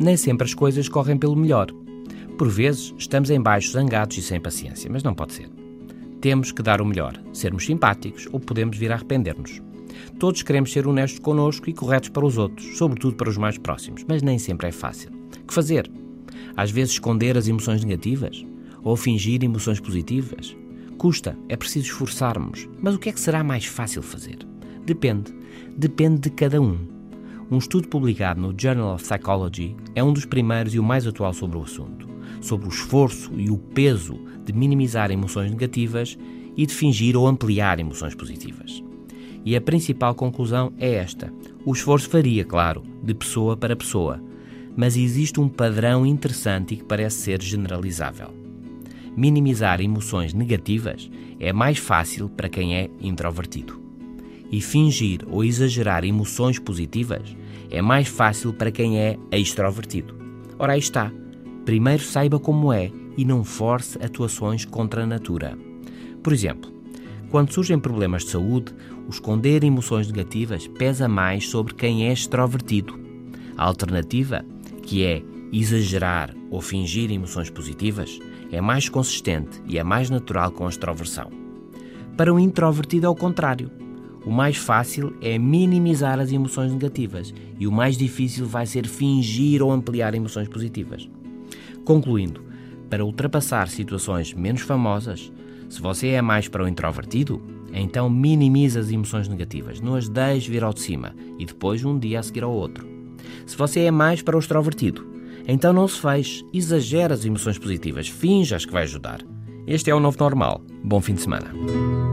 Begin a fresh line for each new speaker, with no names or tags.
Nem sempre as coisas correm pelo melhor. Por vezes estamos em baixo zangados e sem paciência, mas não pode ser. Temos que dar o melhor, sermos simpáticos ou podemos vir a arrepender-nos. Todos queremos ser honestos connosco e corretos para os outros, sobretudo para os mais próximos, mas nem sempre é fácil. Que fazer? Às vezes esconder as emoções negativas? Ou fingir emoções positivas? Custa, é preciso esforçarmos. Mas o que é que será mais fácil fazer? Depende. Depende de cada um. Um estudo publicado no Journal of Psychology é um dos primeiros e o mais atual sobre o assunto, sobre o esforço e o peso de minimizar emoções negativas e de fingir ou ampliar emoções positivas. E a principal conclusão é esta: o esforço varia, claro, de pessoa para pessoa, mas existe um padrão interessante e que parece ser generalizável. Minimizar emoções negativas é mais fácil para quem é introvertido. E fingir ou exagerar emoções positivas é mais fácil para quem é extrovertido. Ora, aí está. Primeiro saiba como é e não force atuações contra a natura. Por exemplo, quando surgem problemas de saúde, o esconder emoções negativas pesa mais sobre quem é extrovertido. A alternativa, que é exagerar ou fingir emoções positivas, é mais consistente e é mais natural com a extroversão. Para o introvertido é o contrário. O mais fácil é minimizar as emoções negativas e o mais difícil vai ser fingir ou ampliar emoções positivas. Concluindo, para ultrapassar situações menos famosas, se você é mais para o introvertido, então minimize as emoções negativas, não as deixe vir ao de cima e depois um dia a seguir ao outro. Se você é mais para o extrovertido, então não se feche, exagere as emoções positivas, finja-as que vai ajudar. Este é o novo normal. Bom fim de semana.